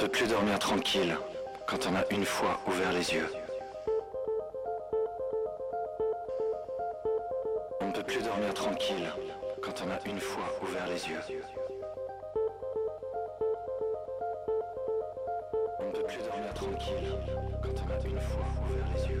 On ne peut plus dormir tranquille quand on a une fois ouvert les yeux. On ne peut plus dormir tranquille quand on a une fois ouvert les yeux. On ne peut plus dormir tranquille quand on a une fois ouvert les yeux.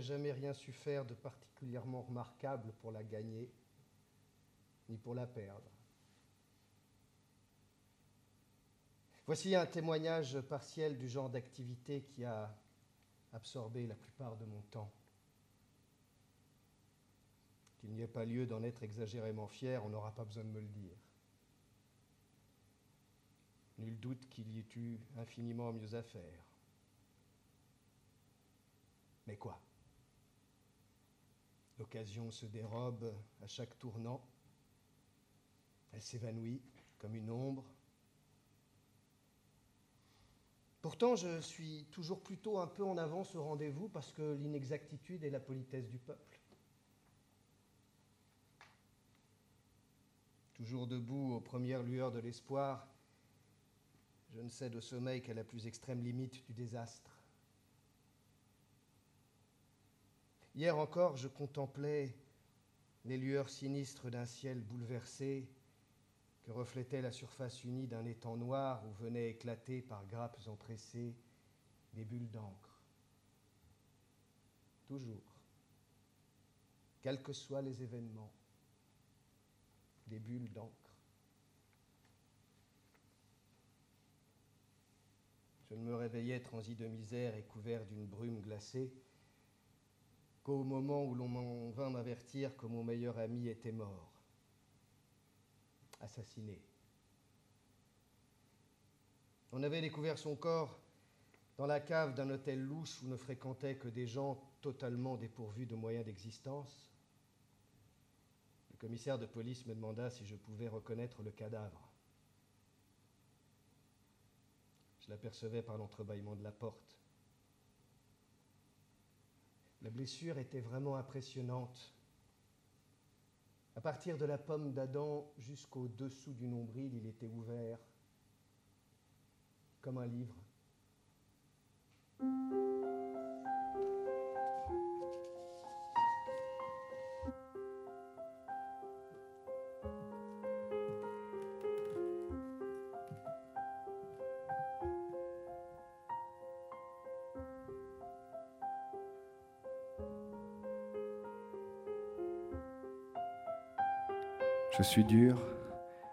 jamais rien su faire de particulièrement remarquable pour la gagner, ni pour la perdre. Voici un témoignage partiel du genre d'activité qui a absorbé la plupart de mon temps. Qu'il n'y ait pas lieu d'en être exagérément fier, on n'aura pas besoin de me le dire. Nul doute qu'il y ait eu infiniment mieux à faire. Mais quoi? L'occasion se dérobe à chaque tournant. Elle s'évanouit comme une ombre. Pourtant, je suis toujours plutôt un peu en avance au rendez-vous parce que l'inexactitude est la politesse du peuple. Toujours debout aux premières lueurs de l'espoir, je ne cède au sommeil qu'à la plus extrême limite du désastre. Hier encore, je contemplais les lueurs sinistres d'un ciel bouleversé que reflétait la surface unie d'un étang noir où venaient éclater par grappes empressées des bulles d'encre. Toujours, quels que soient les événements, des bulles d'encre. Je ne me réveillais transi de misère et couvert d'une brume glacée qu'au moment où l'on vint m'avertir que mon meilleur ami était mort, assassiné. On avait découvert son corps dans la cave d'un hôtel louche où ne fréquentaient que des gens totalement dépourvus de moyens d'existence. Le commissaire de police me demanda si je pouvais reconnaître le cadavre. Je l'apercevais par l'entrebâillement de la porte. La blessure était vraiment impressionnante. À partir de la pomme d'Adam jusqu'au dessous du nombril, il était ouvert comme un livre. Je suis dur,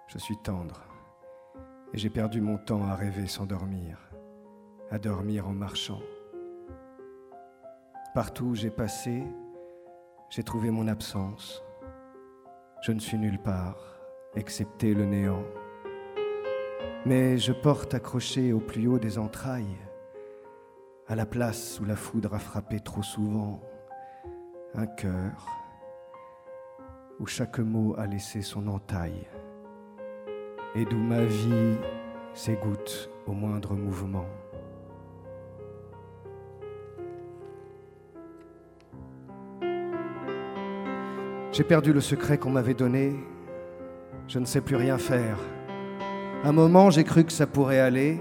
je suis tendre, et j'ai perdu mon temps à rêver sans dormir, à dormir en marchant. Partout où j'ai passé, j'ai trouvé mon absence. Je ne suis nulle part, excepté le néant. Mais je porte accroché au plus haut des entrailles, à la place où la foudre a frappé trop souvent, un cœur où chaque mot a laissé son entaille, et d'où ma vie s'égoutte au moindre mouvement. J'ai perdu le secret qu'on m'avait donné, je ne sais plus rien faire. Un moment, j'ai cru que ça pourrait aller,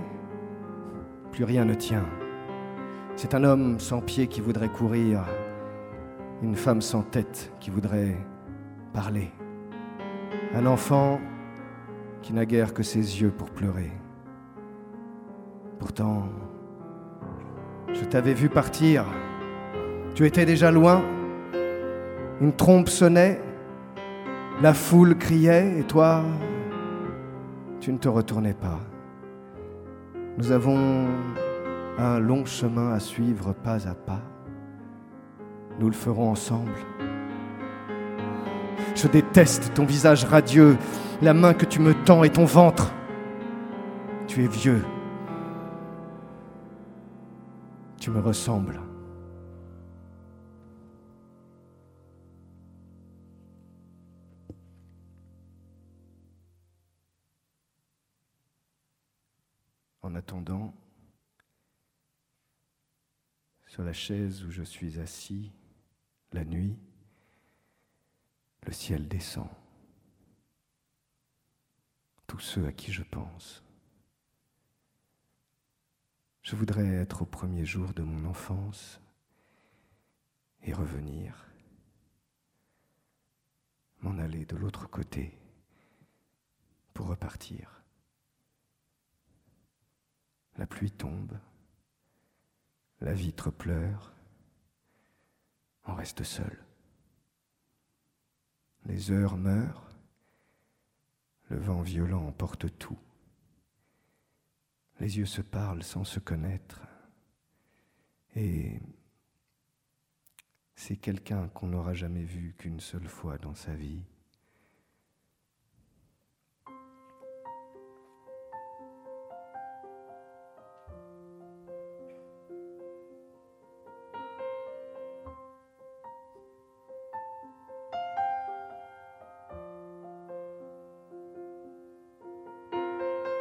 plus rien ne tient. C'est un homme sans pied qui voudrait courir, une femme sans tête qui voudrait parler. Un enfant qui n'a guère que ses yeux pour pleurer. Pourtant, je t'avais vu partir. Tu étais déjà loin. Une trompe sonnait. La foule criait et toi, tu ne te retournais pas. Nous avons un long chemin à suivre pas à pas. Nous le ferons ensemble. Je déteste ton visage radieux, la main que tu me tends et ton ventre. Tu es vieux. Tu me ressembles. En attendant, sur la chaise où je suis assis, la nuit, le ciel descend. Tous ceux à qui je pense. Je voudrais être au premier jour de mon enfance et revenir, m'en aller de l'autre côté pour repartir. La pluie tombe, la vitre pleure, on reste seul. Les heures meurent, le vent violent emporte tout. Les yeux se parlent sans se connaître. Et c'est quelqu'un qu'on n'aura jamais vu qu'une seule fois dans sa vie.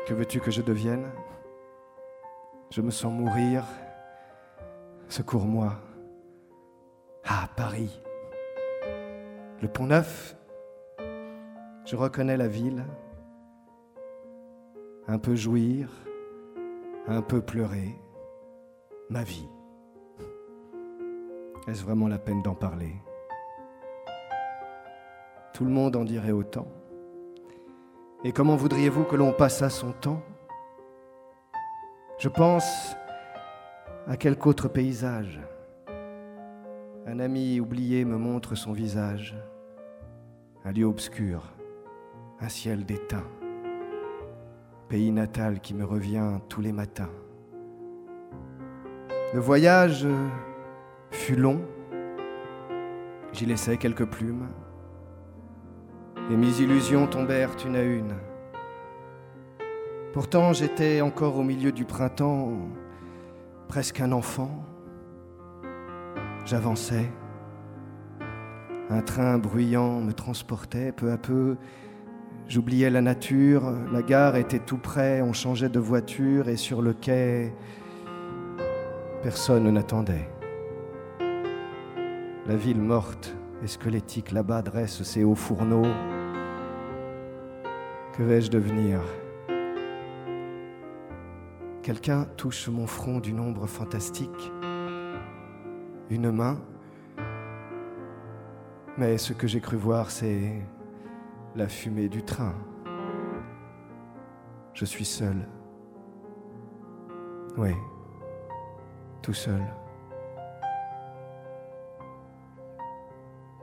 Que veux-tu que je devienne? Je me sens mourir. Secours-moi. Ah, Paris. Le pont neuf. Je reconnais la ville. Un peu jouir, un peu pleurer. Ma vie. Est-ce vraiment la peine d'en parler? Tout le monde en dirait autant. Et comment voudriez-vous que l'on passât son temps? Je pense à quelque autre paysage. Un ami oublié me montre son visage, un lieu obscur, un ciel d'étain, pays natal qui me revient tous les matins. Le voyage fut long, j'y laissai quelques plumes, et mes illusions tombèrent une à une. Pourtant j'étais encore au milieu du printemps, presque un enfant. J'avançais, Un train bruyant me transportait peu à peu. J'oubliais la nature, la gare était tout près, on changeait de voiture et sur le quai, personne n'attendait. La ville morte et squelettique là-bas dresse ses hauts fourneaux? Que vais-je devenir? Quelqu'un touche mon front d'une ombre fantastique. Une main. Mais ce que j'ai cru voir, c'est la fumée du train. Je suis seul. Oui, tout seul.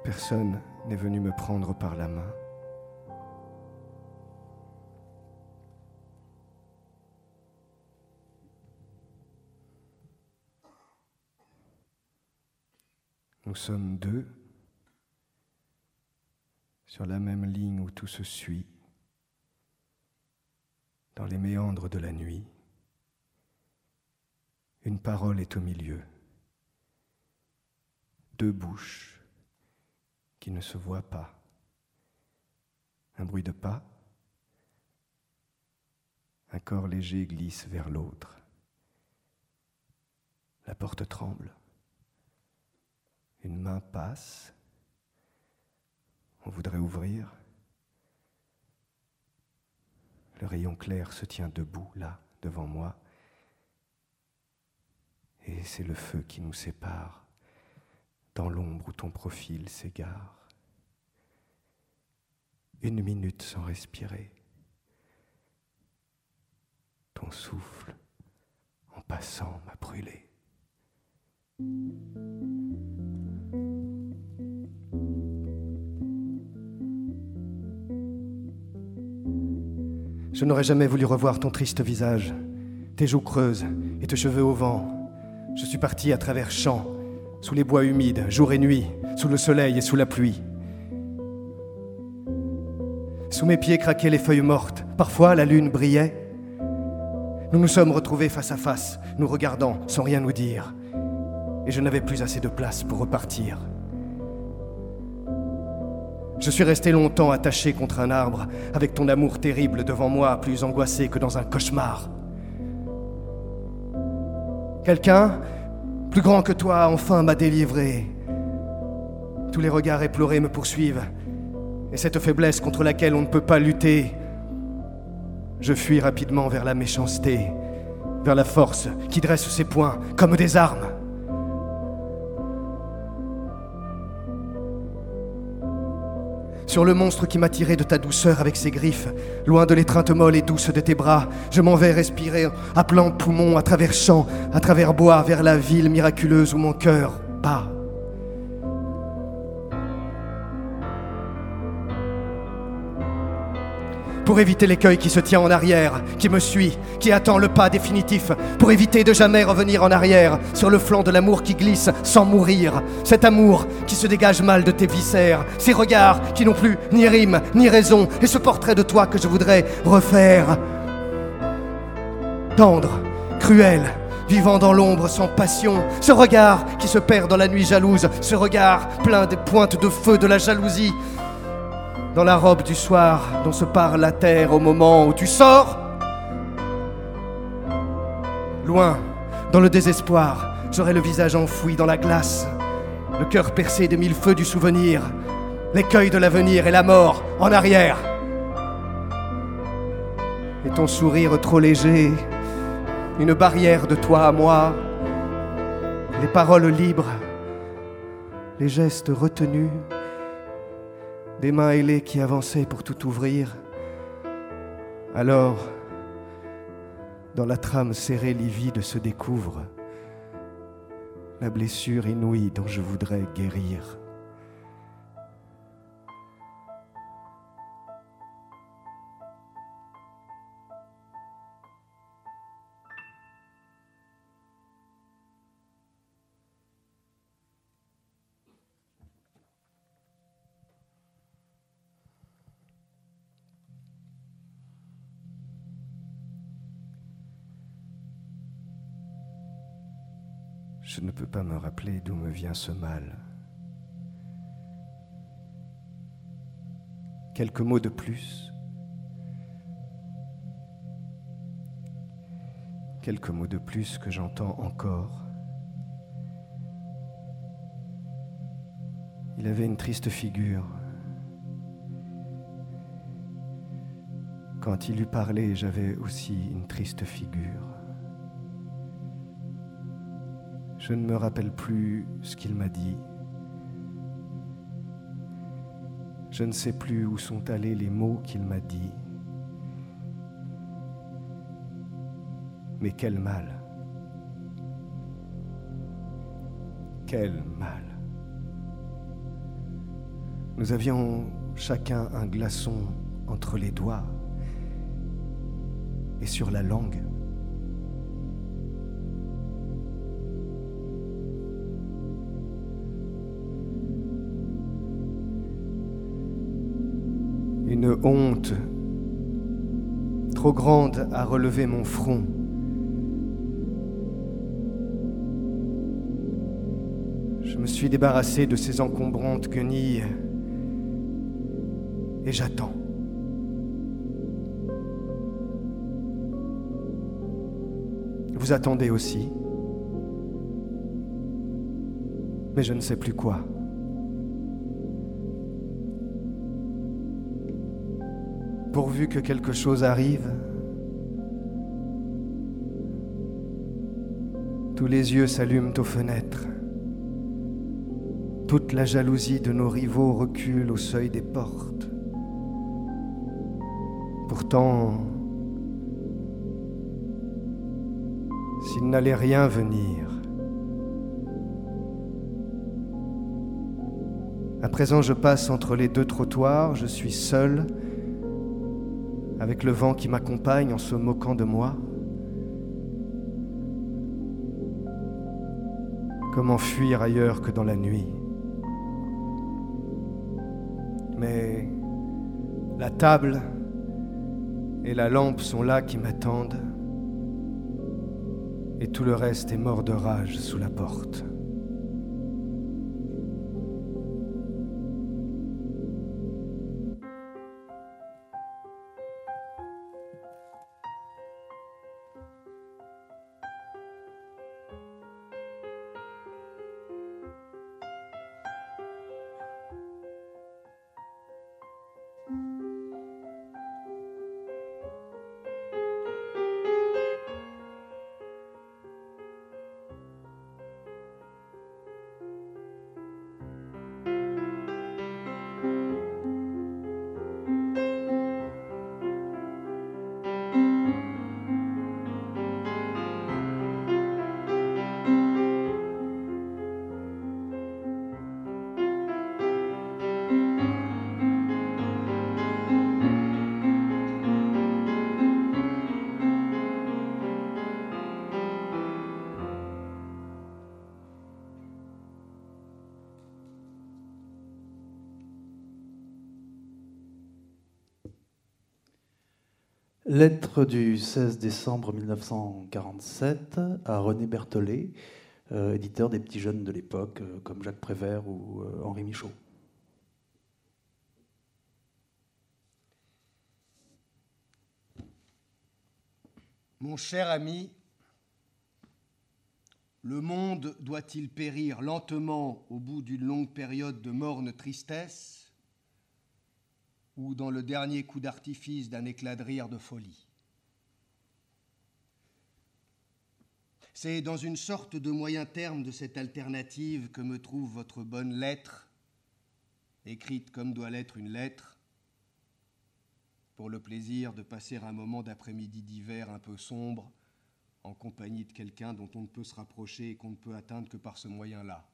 Personne n'est venu me prendre par la main. Nous sommes deux sur la même ligne où tout se suit, dans les méandres de la nuit. Une parole est au milieu, deux bouches qui ne se voient pas, un bruit de pas, un corps léger glisse vers l'autre, la porte tremble. Une main passe. On voudrait ouvrir. Le rayon clair se tient debout là, devant moi. Et c'est le feu qui nous sépare, dans l'ombre où ton profil s'égare. Une minute sans respirer. Ton souffle, en passant, m'a brûlé. Je n'aurais jamais voulu revoir ton triste visage, tes joues creuses et tes cheveux au vent. Je suis parti à travers champs, sous les bois humides, jour et nuit, sous le soleil et sous la pluie. Sous mes pieds craquaient les feuilles mortes, parfois la lune brillait. Nous nous sommes retrouvés face à face, nous regardant sans rien nous dire. Et je n'avais plus assez de place pour repartir. Je suis resté longtemps attaché contre un arbre, avec ton amour terrible devant moi, plus angoissé que dans un cauchemar. Quelqu'un, plus grand que toi, enfin m'a délivré. Tous les regards éplorés me poursuivent, et cette faiblesse contre laquelle on ne peut pas lutter, je fuis rapidement vers la méchanceté, vers la force qui dresse ses poings comme des armes. Sur le monstre qui m'a tiré de ta douceur avec ses griffes, loin de l'étreinte molle et douce de tes bras. Je m'en vais respirer à plein poumon, à travers champs, à travers bois, vers la ville miraculeuse où mon cœur bat. Pour éviter l'écueil qui se tient en arrière, qui me suit, qui attend le pas définitif, pour éviter de jamais revenir en arrière, sur le flanc de l'amour qui glisse sans mourir, cet amour qui se dégage mal de tes viscères, ces regards qui n'ont plus ni rime ni raison, et ce portrait de toi que je voudrais refaire. Tendre, cruel, vivant dans l'ombre sans passion, ce regard qui se perd dans la nuit jalouse, ce regard plein des pointes de feu de la jalousie, dans la robe du soir dont se parle la terre au moment où tu sors Loin, dans le désespoir, j'aurai le visage enfoui dans la glace, le cœur percé de mille feux du souvenir, l'écueil de l'avenir et la mort en arrière. Et ton sourire trop léger, une barrière de toi à moi, les paroles libres, les gestes retenus des mains ailées qui avançaient pour tout ouvrir. Alors, dans la trame serrée livide se découvre la blessure inouïe dont je voudrais guérir. Je ne peux pas me rappeler d'où me vient ce mal. quelques mots de plus, quelques mots de plus que j'entends encore. Il avait une triste figure. Quand il eut parlé, j'avais aussi une triste figure. Je ne me rappelle plus ce qu'il m'a dit. Je ne sais plus où sont allés les mots qu'il m'a dit. Mais quel mal. Quel mal. Nous avions chacun un glaçon entre les doigts et sur la langue. Une honte trop grande a relevé mon front. Je me suis débarrassé de ces encombrantes guenilles et j'attends. Vous attendez aussi, mais je ne sais plus quoi. Pourvu que quelque chose arrive, tous les yeux s'allument aux fenêtres. Toute la jalousie de nos rivaux recule au seuil des portes. Pourtant, s'il n'allait rien venir, à présent je passe entre les deux trottoirs, je suis seul, avec le vent qui m'accompagne en se moquant de moi. Comment fuir ailleurs que dans la nuit? Mais la table et la lampe sont là qui m'attendent, et tout le reste est mort de rage sous la porte. Lettre du 16 décembre 1947 à René Berthollet, euh, éditeur des petits jeunes de l'époque, euh, comme Jacques Prévert ou euh, Henri Michaud. Mon cher ami, le monde doit-il périr lentement au bout d'une longue période de morne tristesse? Ou dans le dernier coup d'artifice d'un éclat de rire de folie. C'est dans une sorte de moyen terme de cette alternative que me trouve votre bonne lettre, écrite comme doit l'être une lettre, pour le plaisir de passer un moment d'après-midi d'hiver un peu sombre en compagnie de quelqu'un dont on ne peut se rapprocher et qu'on ne peut atteindre que par ce moyen-là.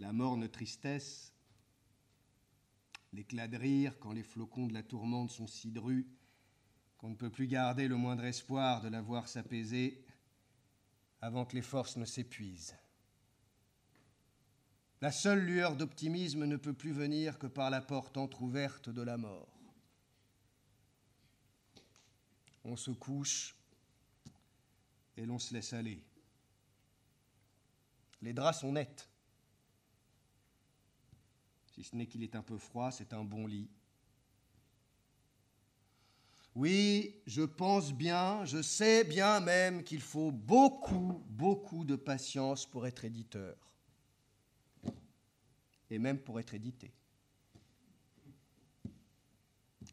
La morne tristesse, l'éclat de rire quand les flocons de la tourmente sont si drus qu'on ne peut plus garder le moindre espoir de la voir s'apaiser avant que les forces ne s'épuisent. La seule lueur d'optimisme ne peut plus venir que par la porte entr'ouverte de la mort. On se couche et l'on se laisse aller. Les draps sont nets. Si ce n'est qu'il est un peu froid, c'est un bon lit. Oui, je pense bien, je sais bien même qu'il faut beaucoup, beaucoup de patience pour être éditeur. Et même pour être édité.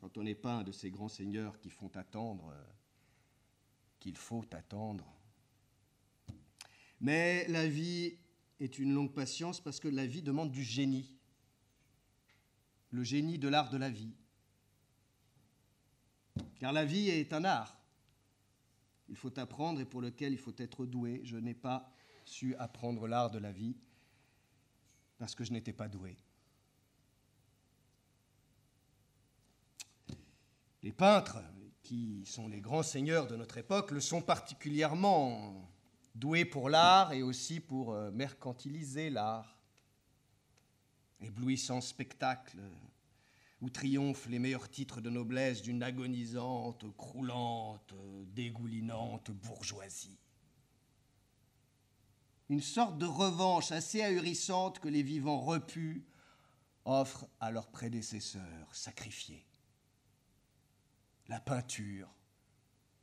Quand on n'est pas un de ces grands seigneurs qui font attendre, euh, qu'il faut attendre. Mais la vie est une longue patience parce que la vie demande du génie. Le génie de l'art de la vie. Car la vie est un art. Il faut apprendre et pour lequel il faut être doué. Je n'ai pas su apprendre l'art de la vie parce que je n'étais pas doué. Les peintres, qui sont les grands seigneurs de notre époque, le sont particulièrement doués pour l'art et aussi pour euh, mercantiliser l'art. Éblouissant spectacle où triomphent les meilleurs titres de noblesse d'une agonisante, croulante, dégoulinante bourgeoisie. Une sorte de revanche assez ahurissante que les vivants repus offrent à leurs prédécesseurs sacrifiés. La peinture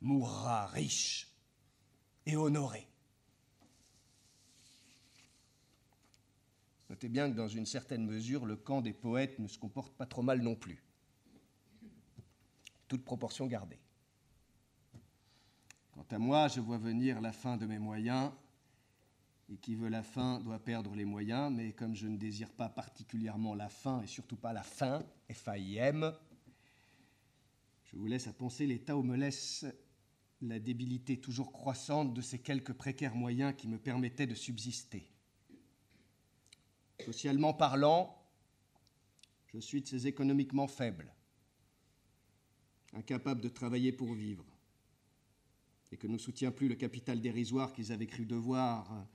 mourra riche et honorée. Notez bien que dans une certaine mesure, le camp des poètes ne se comporte pas trop mal non plus. Toute proportion gardée. Quant à moi, je vois venir la fin de mes moyens, et qui veut la fin doit perdre les moyens, mais comme je ne désire pas particulièrement la fin, et surtout pas la fin, F-A-I-M, je vous laisse à penser l'état où me laisse la débilité toujours croissante de ces quelques précaires moyens qui me permettaient de subsister. Socialement parlant, je suis de ces économiquement faibles, incapables de travailler pour vivre, et que ne soutient plus le capital dérisoire qu'ils avaient cru devoir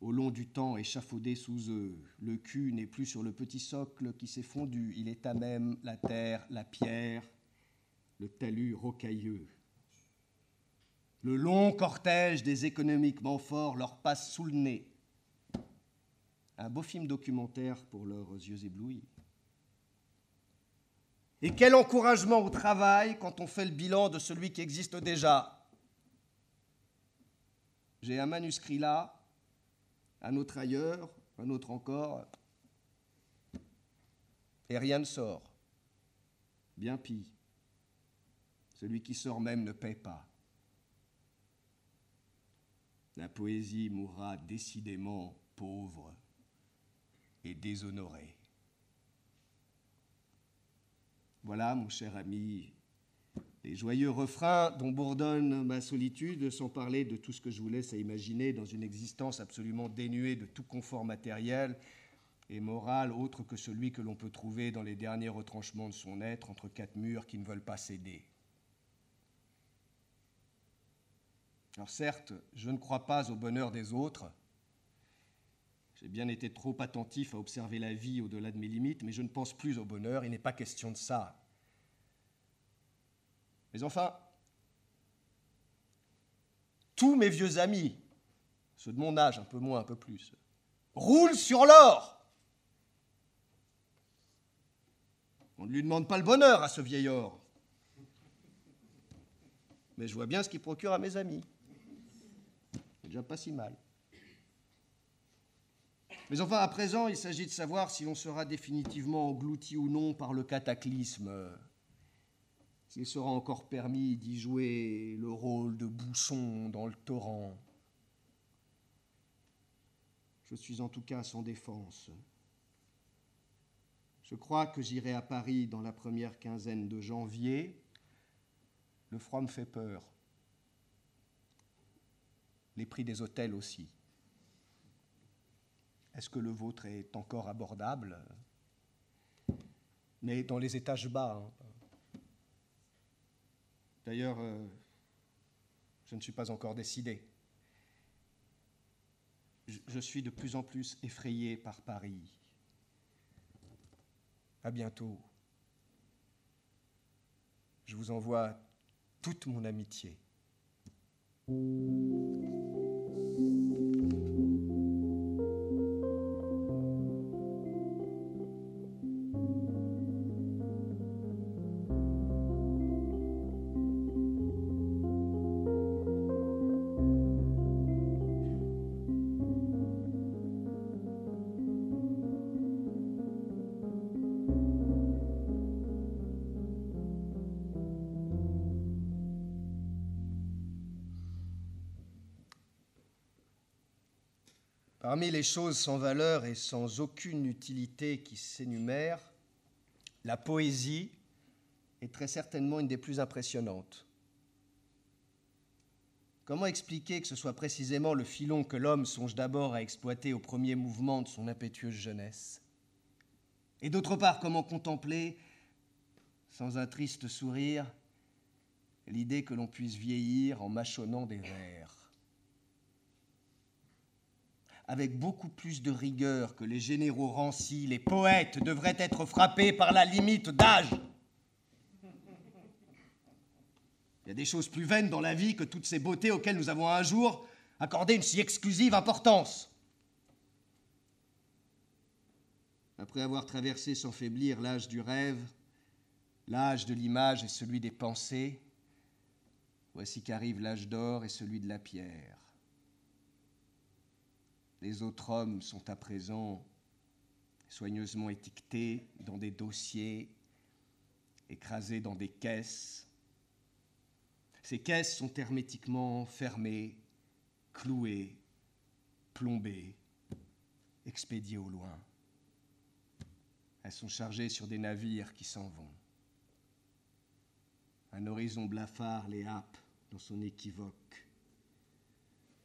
au long du temps échafaudé sous eux. Le cul n'est plus sur le petit socle qui s'est fondu, il est à même la terre, la pierre, le talus rocailleux. Le long cortège des économiquement forts leur passe sous le nez un beau film documentaire pour leurs yeux éblouis. Et quel encouragement au travail quand on fait le bilan de celui qui existe déjà. J'ai un manuscrit là, un autre ailleurs, un autre encore, et rien ne sort. Bien pis. Celui qui sort même ne paie pas. La poésie mourra décidément pauvre déshonoré. Voilà, mon cher ami, les joyeux refrains dont bourdonne ma solitude, sans parler de tout ce que je vous laisse à imaginer dans une existence absolument dénuée de tout confort matériel et moral autre que celui que l'on peut trouver dans les derniers retranchements de son être entre quatre murs qui ne veulent pas céder. Alors certes, je ne crois pas au bonheur des autres, j'ai bien été trop attentif à observer la vie au-delà de mes limites, mais je ne pense plus au bonheur, il n'est pas question de ça. Mais enfin, tous mes vieux amis, ceux de mon âge, un peu moins, un peu plus, roulent sur l'or. On ne lui demande pas le bonheur à ce vieil or. Mais je vois bien ce qu'il procure à mes amis. C'est déjà pas si mal. Mais enfin, à présent, il s'agit de savoir si l'on sera définitivement englouti ou non par le cataclysme, s'il sera encore permis d'y jouer le rôle de bousson dans le torrent. Je suis en tout cas sans défense. Je crois que j'irai à Paris dans la première quinzaine de janvier. Le froid me fait peur. Les prix des hôtels aussi. Est-ce que le vôtre est encore abordable? Mais dans les étages bas. Hein. D'ailleurs, euh, je ne suis pas encore décidé. Je, suis de plus en plus effrayé par Paris. À bientôt. Je vous envoie toute mon amitié. Parmi les choses sans valeur et sans aucune utilité qui s'énumèrent, la poésie est très certainement une des plus impressionnantes. Comment expliquer que ce soit précisément le filon que l'homme songe d'abord à exploiter au premier mouvement de son impétueuse jeunesse? Et d'autre part, comment contempler, sans un triste sourire, l'idée que l'on puisse vieillir en mâchonnant des vers? Avec beaucoup plus de rigueur que les généraux rancis, les poètes devraient être frappés par la limite d'âge. Il y a des choses plus vaines dans la vie que toutes ces beautés auxquelles nous avons un jour accordé une si exclusive importance. Après avoir traversé sans faiblir l'âge du rêve, l'âge de l'image et celui des pensées, voici qu'arrive l'âge d'or et celui de la pierre. Les autres hommes sont à présent soigneusement étiquetés dans des dossiers, écrasés dans des caisses. Ces caisses sont hermétiquement fermées, clouées, plombées, expédiées au loin. Elles sont chargées sur des navires qui s'en vont. Un horizon blafard les happe dans son équivoque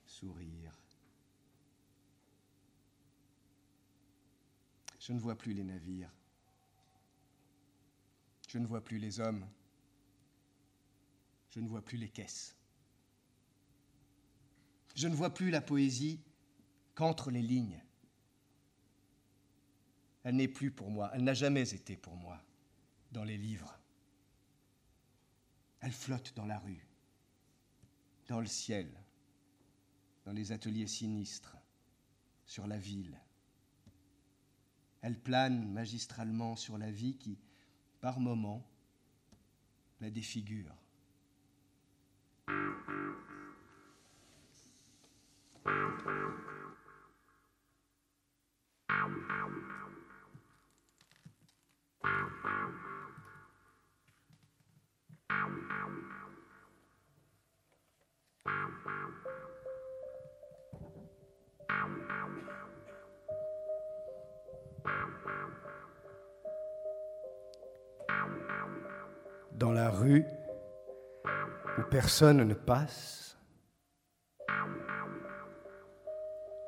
sourire. Je ne vois plus les navires. Je ne vois plus les hommes. Je ne vois plus les caisses. Je ne vois plus la poésie qu'entre les lignes. Elle n'est plus pour moi, elle n'a jamais été pour moi dans les livres. Elle flotte dans la rue, dans le ciel, dans les ateliers sinistres, sur la ville. Elle plane magistralement sur la vie qui, par moments, la défigure. Dans la rue où personne ne passe,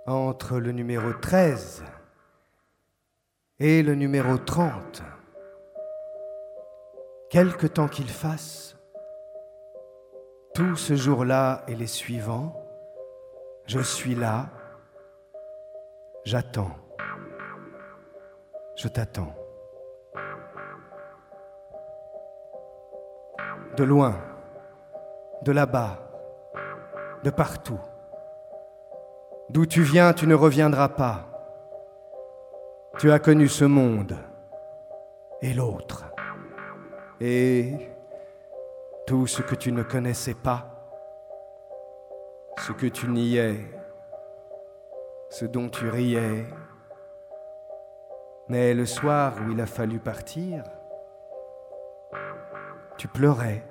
entre le numéro 13 et le numéro 30, quelque temps qu'il fasse, tout ce jour-là et les suivants, je suis là, j'attends, je t'attends. De loin, de là-bas, de partout. D'où tu viens, tu ne reviendras pas. Tu as connu ce monde et l'autre. Et tout ce que tu ne connaissais pas, ce que tu niais, ce dont tu riais. Mais le soir où il a fallu partir, tu pleurais.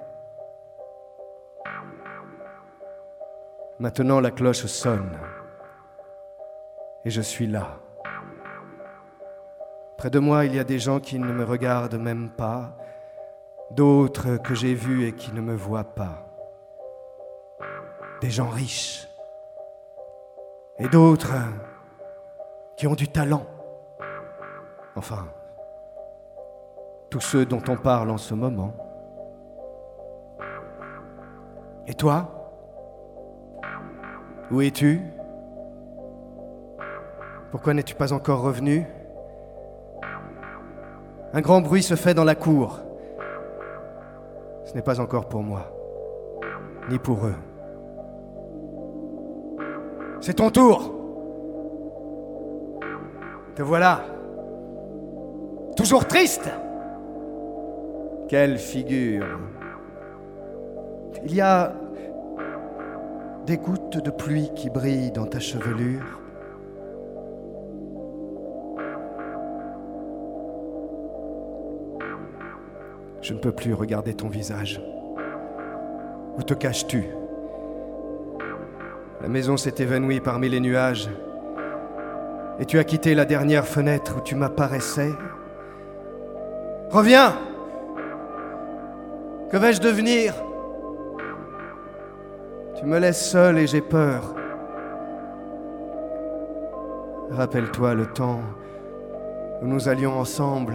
Maintenant la cloche sonne et je suis là. Près de moi, il y a des gens qui ne me regardent même pas, d'autres que j'ai vus et qui ne me voient pas. Des gens riches et d'autres qui ont du talent. Enfin, tous ceux dont on parle en ce moment. Et toi? Où es-tu? Pourquoi n'es-tu pas encore revenu? Un grand bruit se fait dans la cour. Ce n'est pas encore pour moi, ni pour eux. C'est ton tour. Te voilà. Toujours triste. Quelle figure. Il y a des gouttes de pluie qui brillent dans ta chevelure. Je ne peux plus regarder ton visage. Où te caches-tu? La maison s'est évanouie parmi les nuages Et tu as quitté la dernière fenêtre où tu m'apparaissais. Reviens Que vais-je devenir? Tu me laisses seul et j'ai peur. Rappelle-toi le temps où nous allions ensemble.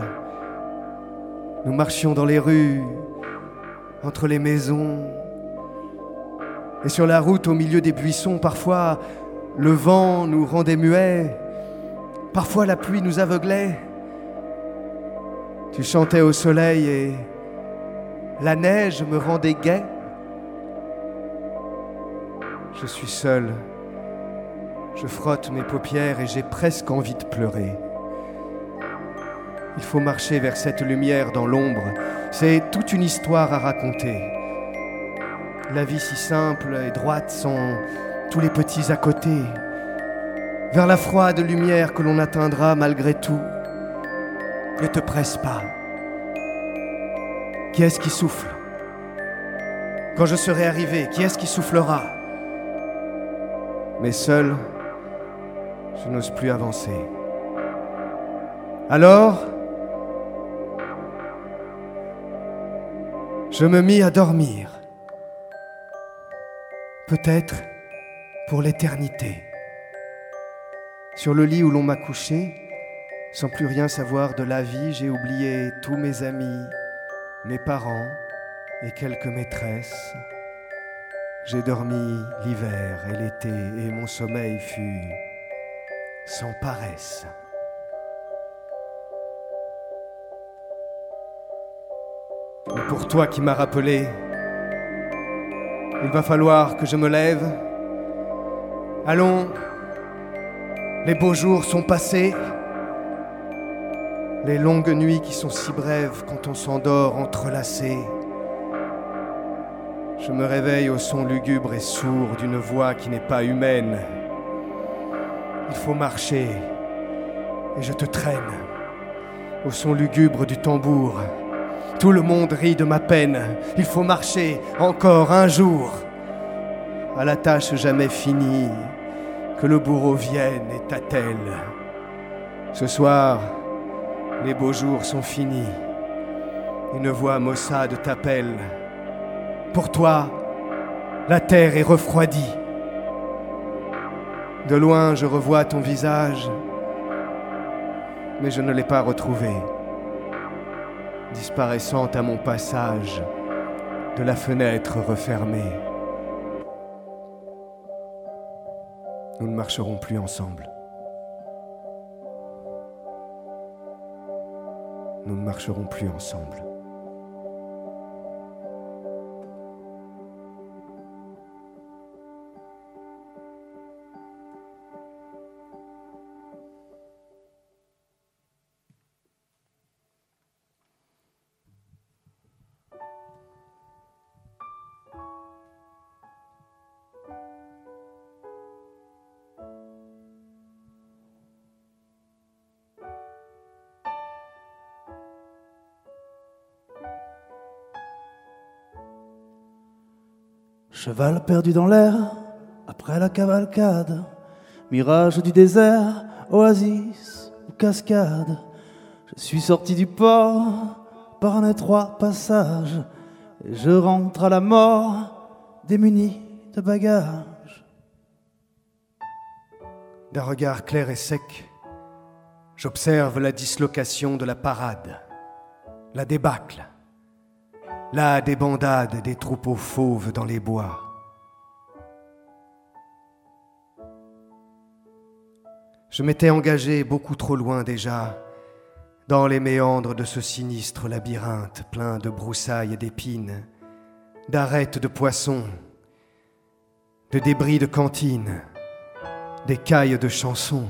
Nous marchions dans les rues, entre les maisons, et sur la route au milieu des buissons, parfois le vent nous rendait muets, parfois la pluie nous aveuglait. Tu chantais au soleil et la neige me rendait gai. Je suis seul, je frotte mes paupières et j'ai presque envie de pleurer. Il faut marcher vers cette lumière dans l'ombre. C'est toute une histoire à raconter. La vie si simple et droite sont tous les petits à côté. Vers la froide lumière que l'on atteindra malgré tout. Ne te presse pas. Qui est-ce qui souffle? Quand je serai arrivé, qui est-ce qui soufflera? Mais seul, je n'ose plus avancer. Alors, Je me mis à dormir. Peut-être pour l'éternité. Sur le lit où l'on m'a couché, sans plus rien savoir de la vie, j'ai oublié tous mes amis, mes parents et quelques maîtresses. J'ai dormi l'hiver et l'été et mon sommeil fut sans paresse. pour toi qui m'as rappelé, il va falloir que je me lève. Allons, les beaux jours sont passés, les longues nuits qui sont si brèves quand on s'endort entrelacé. Je me réveille au son lugubre et sourd d'une voix qui n'est pas humaine. Il faut marcher et je te traîne au son lugubre du tambour. Tout le monde rit de ma peine. Il faut marcher encore un jour à la tâche jamais finie. Que le bourreau vienne et t'attelle. Ce soir, les beaux jours sont finis. Une voix maussade t'appelle. Pour toi, la terre est refroidie. De loin, je revois ton visage, mais je ne l'ai pas retrouvé disparaissant à mon passage de la fenêtre refermée. Nous ne marcherons plus ensemble. Nous ne marcherons plus ensemble. Cheval perdu dans l'air, après la cavalcade, mirage du désert, oasis ou cascade. Je suis sorti du port par un étroit passage, et je rentre à la mort démuni de bagages. D'un regard clair et sec, j'observe la dislocation de la parade, la débâcle la débandade des troupeaux fauves dans les bois. Je m'étais engagé beaucoup trop loin déjà dans les méandres de ce sinistre labyrinthe plein de broussailles et d'épines, d'arêtes de poissons, de débris de cantines, d'écailles de chansons,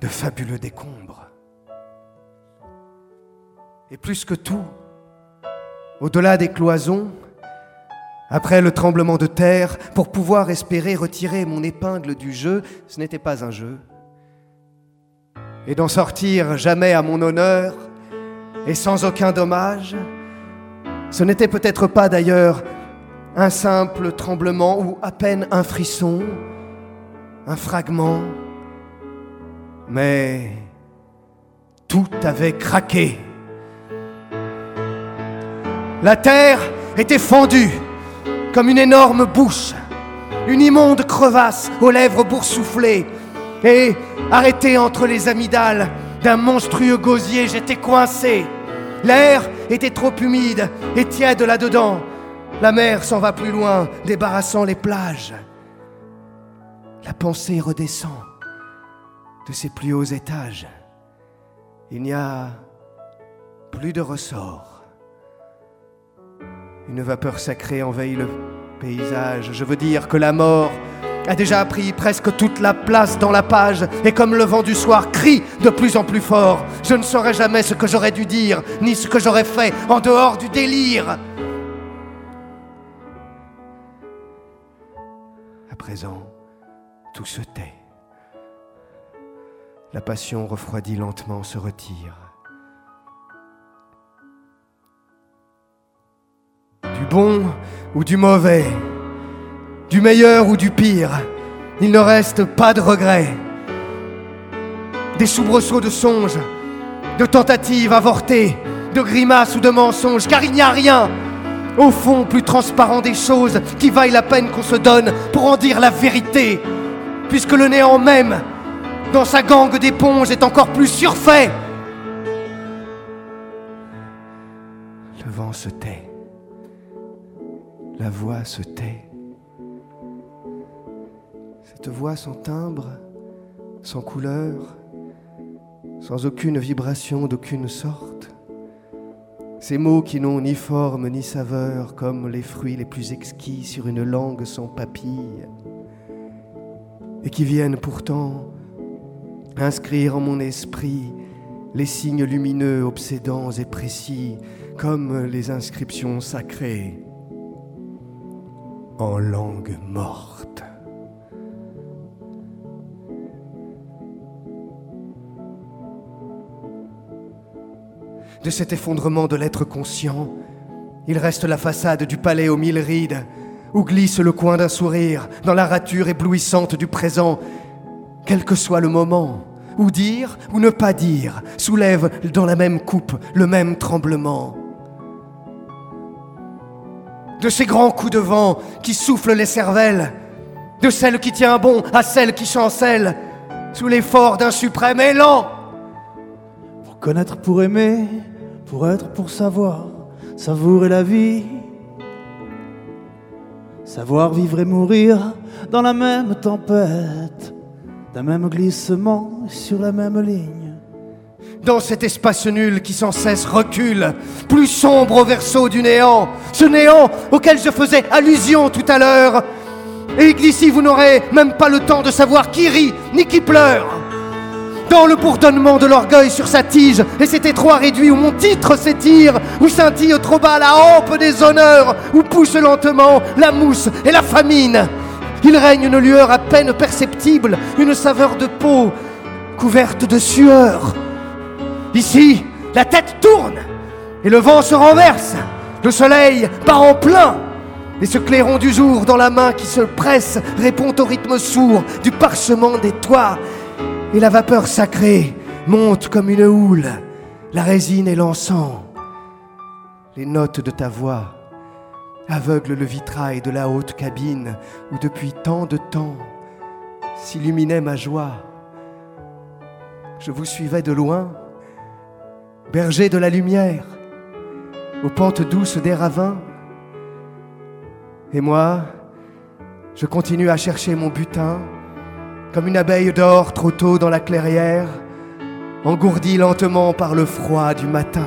de fabuleux décombres. Et plus que tout, au-delà des cloisons, après le tremblement de terre, pour pouvoir espérer retirer mon épingle du jeu, ce n'était pas un jeu. Et d'en sortir jamais à mon honneur et sans aucun dommage, ce n'était peut-être pas d'ailleurs un simple tremblement ou à peine un frisson, un fragment, Mais tout avait craqué. La terre était fendue comme une énorme bouche, une immonde crevasse aux lèvres boursouflées, et arrêté entre les amygdales d'un monstrueux gosier, j'étais coincé. L'air était trop humide et tiède là-dedans. La mer s'en va plus loin, débarrassant les plages. La pensée redescend de ses plus hauts étages. Il n'y a plus de ressort. Une vapeur sacrée envahit le paysage. Je veux dire que la mort a déjà pris presque toute la place dans la page et comme le vent du soir crie de plus en plus fort, je ne saurais jamais ce que j'aurais dû dire, ni ce que j'aurais fait en dehors du délire. À présent, tout se tait. La passion refroidie lentement se retire. Du bon ou du mauvais, du meilleur ou du pire, il ne reste pas de regrets. Des soubresauts de songes, de tentatives avortées, de grimaces ou de mensonges, car il n'y a rien, au fond, plus transparent des choses qui vaille la peine qu'on se donne pour en dire la vérité, puisque le néant même, dans sa gangue d'éponges, est encore plus surfait. Le vent se tait, la voix se tait. Cette voix sans timbre, sans couleur, sans aucune vibration d'aucune sorte. Ces mots qui n'ont ni forme ni saveur, comme les fruits les plus exquis sur une langue sans papille, et qui viennent pourtant inscrire en mon esprit les signes lumineux, obsédants et précis, comme les inscriptions sacrées en langue morte. De cet effondrement de l'être conscient, il reste la façade du palais aux mille rides, où glisse le coin d'un sourire, dans la rature éblouissante du présent, quel que soit le moment, ou dire ou ne pas dire, soulève dans la même coupe le même tremblement. De ces grands coups de vent qui soufflent les cervelles, de celle qui tient bon à celle qui chancelle, sous l'effort d'un suprême élan. Pour connaître, pour aimer, pour être, pour savoir, savourer la vie. Savoir vivre et mourir dans la même tempête, d'un même glissement sur la même ligne. Dans cet espace nul qui sans cesse recule, plus sombre au verso du néant, ce néant auquel je faisais allusion tout à l'heure, et d'ici vous n'aurez même pas le temps de savoir qui rit ni qui pleure. Dans le bourdonnement de l'orgueil sur sa tige, et cet étroit réduit où mon titre s'étire, où scintille trop bas la hampe des honneurs, où pousse lentement la mousse et la famine. Il règne une lueur à peine perceptible, une saveur de peau couverte de sueur. Ici, la tête tourne et le vent se renverse. Le soleil part en plein et ce clairon du jour dans la main qui se presse répond au rythme sourd du parchemin des toits. Et la vapeur sacrée monte comme une houle, la résine et l'encens. Les notes de ta voix aveuglent le vitrail de la haute cabine où depuis tant de temps s'illuminait ma joie. Je vous suivais de loin, berger de la lumière, aux pentes douces des ravins. Et moi, je continue à chercher mon butin, comme une abeille d'or trop tôt dans la clairière, engourdie lentement par le froid du matin.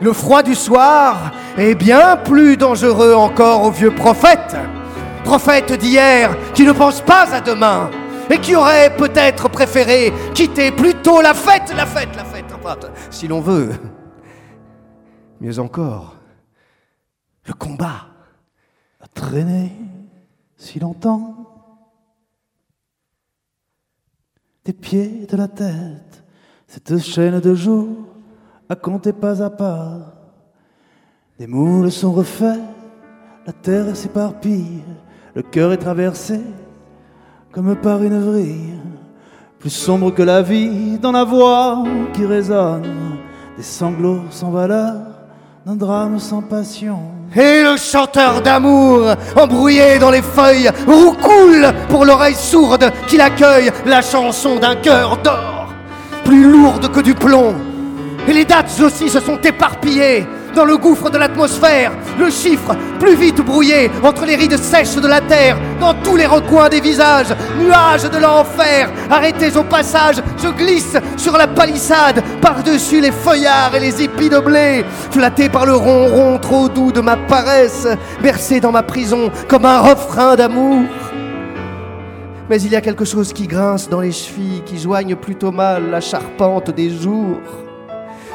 Le froid du soir est bien plus dangereux encore aux vieux prophètes, prophètes d'hier qui ne pensent pas à demain et qui auraient peut-être préféré quitter plutôt la fête, la fête, la fête, si l'on veut. Mieux encore, le combat. À traîner si longtemps des pieds de la tête, cette chaîne de jours à compter pas à pas. Des moules sont refaits, la terre s'éparpille, le cœur est traversé comme par une vrille, plus sombre que la vie, dans la voix qui résonne, des sanglots sans valeur, d'un drame sans passion. Et le chanteur d'amour, embrouillé dans les feuilles, roucoule pour l'oreille sourde qui l'accueille la chanson d'un cœur d'or, plus lourde que du plomb. Et les dates aussi se sont éparpillées dans le gouffre de l'atmosphère, le chiffre plus vite brouillé entre les rides sèches de la terre, dans tous les recoins des visages, nuages de l'enfer, arrêtés au passage, je glisse sur la palissade, par-dessus les feuillards et les épis de blé, flatté par le ronron trop doux de ma paresse, bercé dans ma prison comme un refrain d'amour. Mais il y a quelque chose qui grince dans les chevilles, qui joigne plutôt mal la charpente des jours,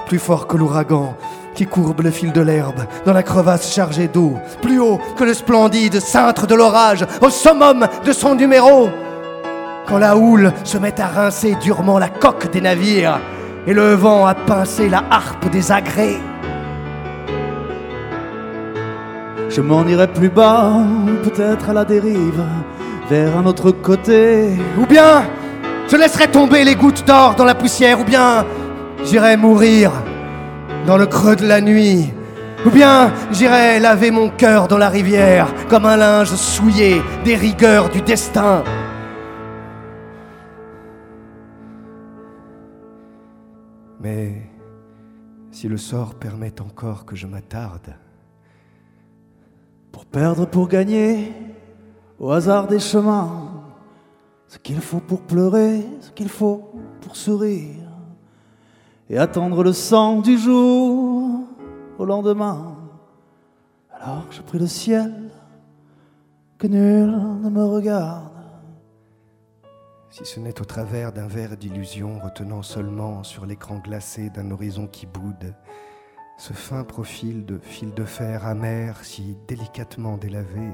plus fort que l'ouragan, qui courbe le fil de l'herbe dans la crevasse chargée d'eau, plus haut que le splendide cintre de l'orage, au summum de son numéro. Quand la houle se met à rincer durement la coque des navires et le vent a pincé la harpe des agrès. Je m'en irai plus bas, peut-être à la dérive, vers un autre côté. Ou bien je laisserai tomber les gouttes d'or dans la poussière, ou bien j'irai mourir dans le creux de la nuit. Ou bien j'irai laver mon cœur dans la rivière comme un linge souillé des rigueurs du destin. Mais si le sort permet encore que je m'attarde, Pour perdre, pour gagner, au hasard des chemins, ce qu'il faut pour pleurer, ce qu'il faut pour sourire, et attendre le sang du jour au lendemain. Alors je prie le ciel que nul ne me regarde. si ce n'est au travers d'un verre d'illusion retenant seulement sur l'écran glacé d'un horizon qui boude, ce fin profil de fil de fer amer si délicatement délavé,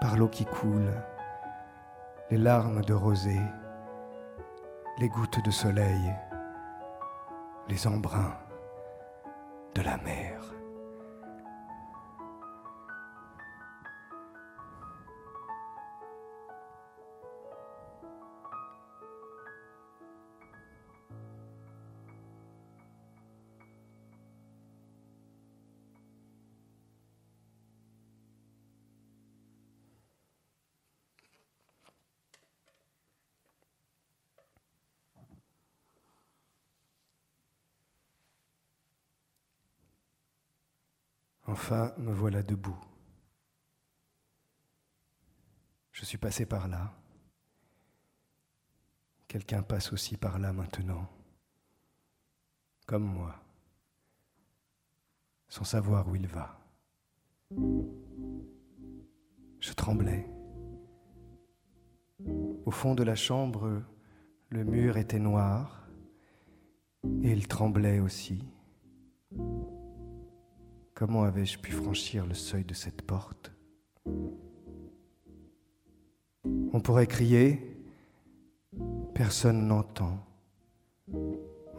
par l'eau qui coule, les larmes de rosée, les gouttes de soleil, les embruns de la mer. Enfin, me voilà debout. Je suis passé par là. Quelqu'un passe aussi par là maintenant, comme moi, sans savoir où il va. Je tremblais. Au fond de la chambre, le mur était noir et il tremblait aussi. Comment avais-je pu franchir le seuil de cette porte? On pourrait crier, personne n'entend.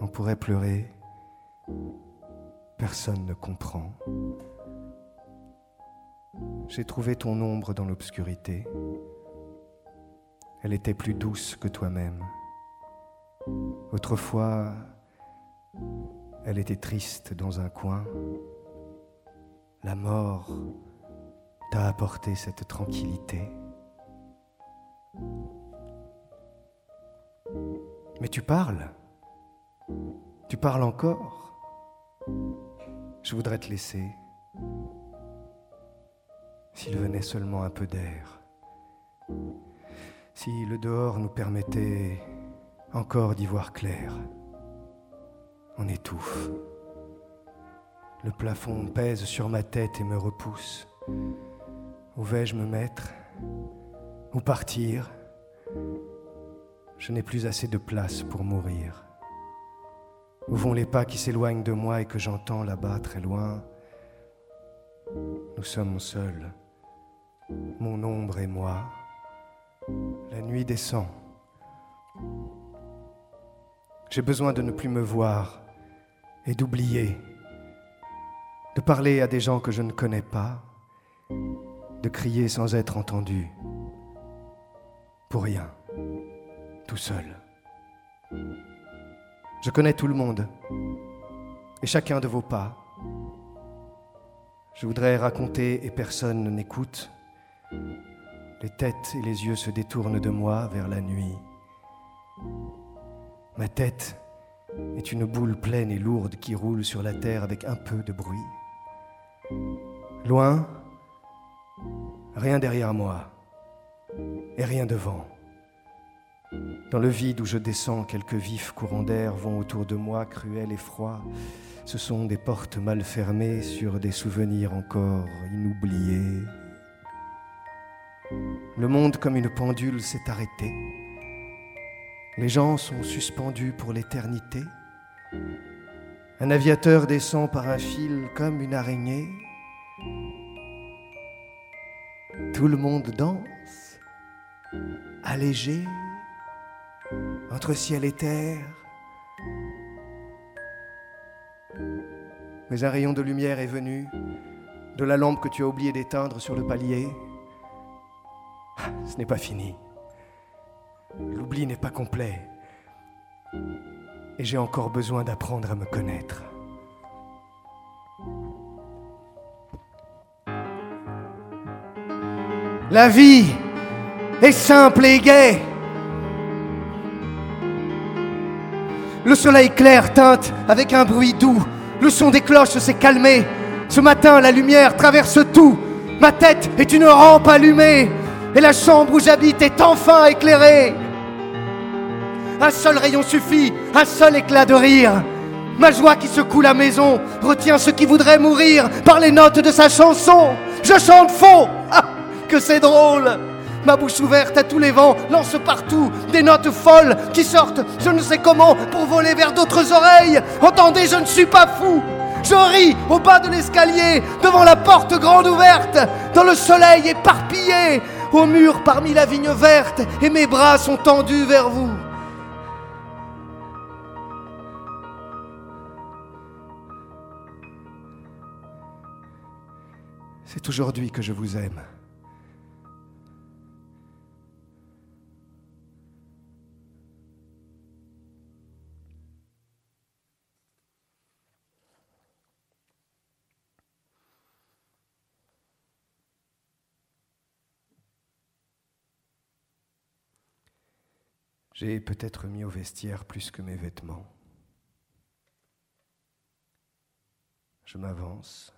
On pourrait pleurer, personne ne comprend. J'ai trouvé ton ombre dans l'obscurité. Elle était plus douce que toi-même. Autrefois, elle était triste dans un coin. La mort t'a apporté cette tranquillité. Mais tu parles. Tu parles encore. Je voudrais te laisser. S'il venait seulement un peu d'air. Si le dehors nous permettait encore d'y voir clair. On étouffe. Le plafond pèse sur ma tête et me repousse. Où vais-je me mettre? Où partir? Je n'ai plus assez de place pour mourir. Où vont les pas qui s'éloignent de moi et que j'entends là-bas très loin? Nous sommes seuls, mon ombre et moi. La nuit descend. J'ai besoin de ne plus me voir et d'oublier de parler à des gens que je ne connais pas, de crier sans être entendu, pour rien, tout seul. Je connais tout le monde et chacun de vos pas. Je voudrais raconter et personne n'écoute. Les têtes et les yeux se détournent de moi vers la nuit. Ma tête est une boule pleine et lourde qui roule sur la terre avec un peu de bruit. Loin, rien derrière moi et rien devant. Dans le vide où je descends, quelques vifs courants d'air vont autour de moi, cruels et froids. Ce sont des portes mal fermées sur des souvenirs encore inoubliés. Le monde comme une pendule s'est arrêté. Les gens sont suspendus pour l'éternité. Un aviateur descend par un fil comme une araignée. Tout le monde danse, allégé, entre ciel et terre. Mais un rayon de lumière est venu de la lampe que tu as oublié d'éteindre sur le palier. Ah, ce n'est pas fini. L'oubli n'est pas complet. Et j'ai encore besoin d'apprendre à me connaître. La vie est simple et gaie. Le soleil clair teinte avec un bruit doux. Le son des cloches s'est calmé. Ce matin, la lumière traverse tout. Ma tête est une rampe allumée. Et la chambre où j'habite est enfin éclairée. Un seul rayon suffit, un seul éclat de rire. Ma joie qui secoue la maison retient ceux qui voudraient mourir par les notes de sa chanson. Je chante faux, ah, c'est drôle. Ma bouche ouverte à tous les vents lance partout des notes folles qui sortent, je ne sais comment, pour voler vers d'autres oreilles. Entendez, je ne suis pas fou. Je ris au bas de l'escalier, devant la porte grande ouverte, dans le soleil éparpillé, au mur parmi la vigne verte, et mes bras sont tendus vers vous. C'est aujourd'hui que je vous aime. J'ai peut-être mis au vestiaire plus que mes vêtements. Je m'avance,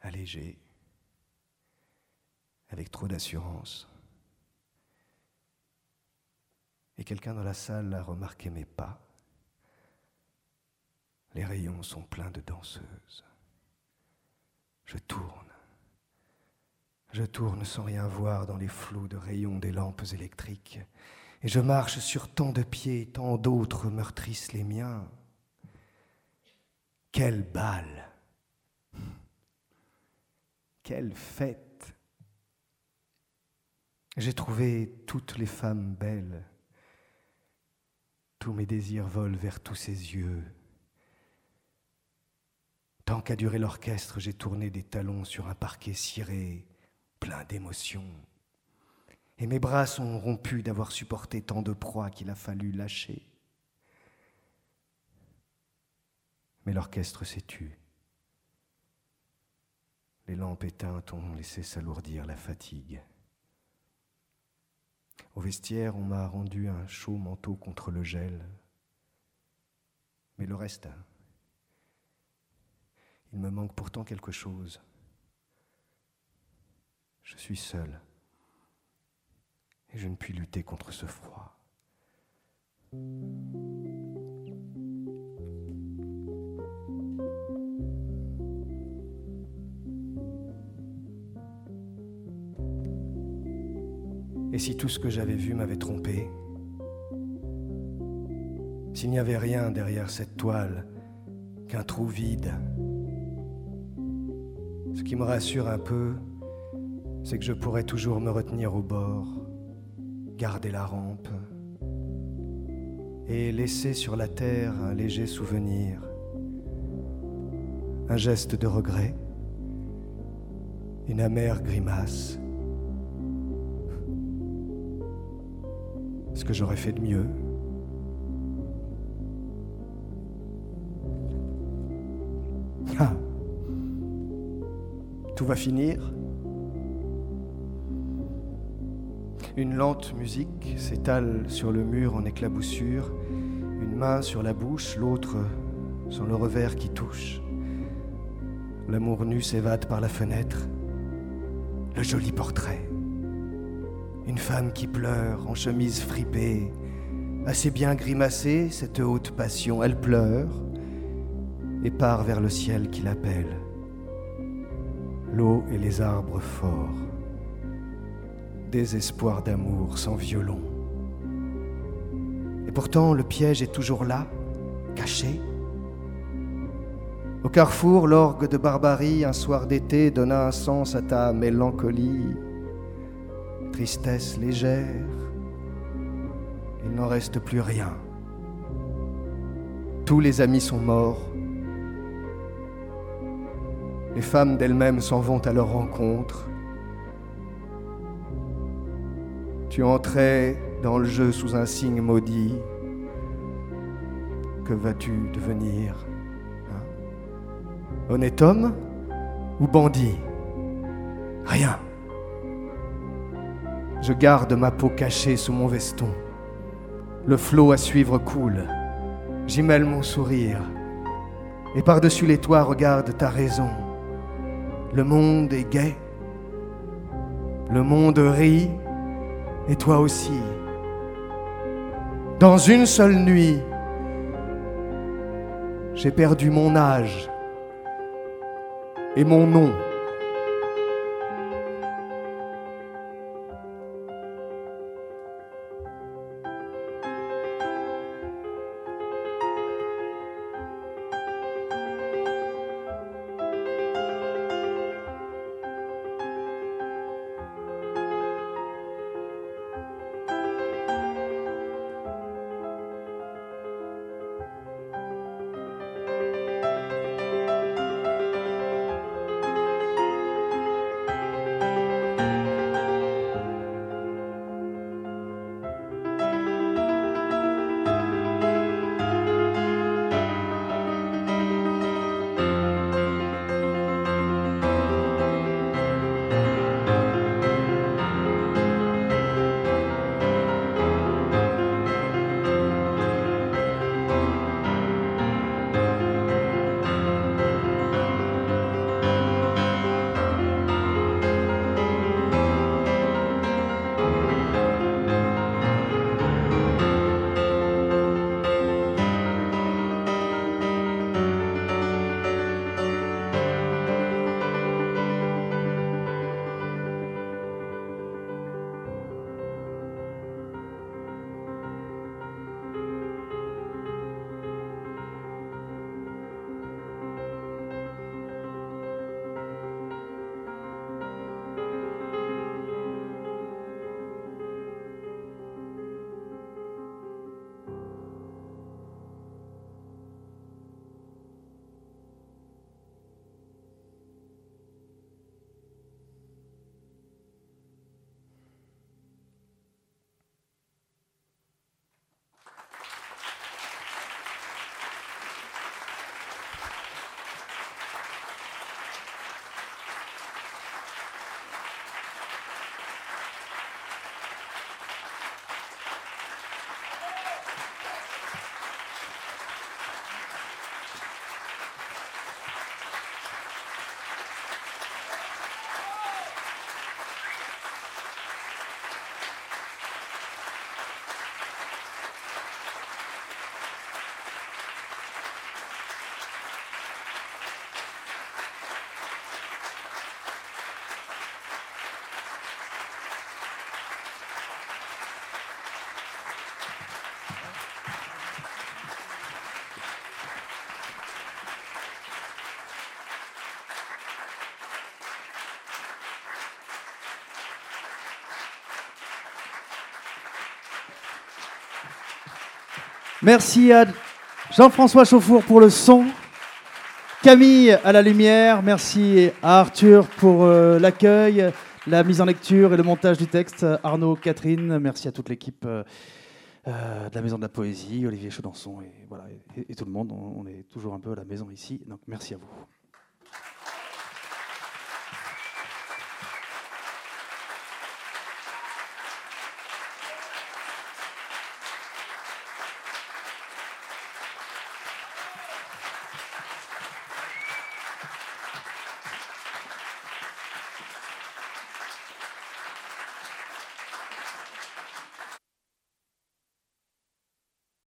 allégé, avec trop d'assurance. Et quelqu'un dans la salle a remarqué mes pas. Les rayons sont pleins de danseuses. Je tourne. Je tourne sans rien voir dans les flots de rayons des lampes électriques. Et je marche sur tant de pieds, tant d'autres meurtrissent les miens. Quelle balle Quelle fête J'ai trouvé toutes les femmes belles. Tous mes désirs volent vers tous ses yeux. Tant qu'a duré l'orchestre, j'ai tourné des talons sur un parquet ciré plein d'émotions. Et mes bras sont rompus d'avoir supporté tant de proies qu'il a fallu lâcher. Mais l'orchestre s'est tu. Les lampes éteintes ont laissé s'alourdir la fatigue. Au vestiaire, on m'a rendu un chaud manteau contre le gel. Mais le reste, il me manque pourtant quelque chose. Je suis seul et je ne puis lutter contre ce froid. Et si tout ce que j'avais vu m'avait trompé S'il n'y avait rien derrière cette toile qu'un trou vide Ce qui me rassure un peu, c'est que je pourrais toujours me retenir au bord, garder la rampe et laisser sur la terre un léger souvenir, un geste de regret, une amère grimace, ce que j'aurais fait de mieux. Ah. Tout va finir. Une lente musique s'étale sur le mur en éclaboussure, une main sur la bouche, l'autre sur le revers qui touche. L'amour nu s'évade par la fenêtre. Le joli portrait. Une femme qui pleure en chemise fripée, assez bien grimacée, cette haute passion, elle pleure et part vers le ciel qui l'appelle. L'eau et les arbres forts. Désespoir d'amour sans violon. Et pourtant, le piège est toujours là, caché. Au carrefour, l'orgue de barbarie, un soir d'été, donna un sens à ta mélancolie. Tristesse légère, il n'en reste plus rien. Tous les amis sont morts, les femmes d'elles-mêmes s'en vont à leur rencontre. Tu entrais dans le jeu sous un signe maudit. Que vas-tu devenir hein? Honnête homme ou bandit? Rien. Je garde ma peau cachée sous mon veston. Le flot à suivre coule. J'y mêle mon sourire. Et par-dessus les toits regarde ta raison. Le monde est gai. Le monde rit. Et toi aussi. Dans une seule nuit, j'ai perdu mon âge et mon nom. Merci à Jean-François Chauffour pour le son. Camille à la lumière. Merci à Arthur pour euh, l'accueil, la mise en lecture et le montage du texte. Arnaud, Catherine, merci à toute l'équipe. Euh, euh, de la Maison de la Poésie, Olivier Chaudançon et, voilà, et, tout le monde. On, on est toujours un peu à la maison ici. Donc merci à vous.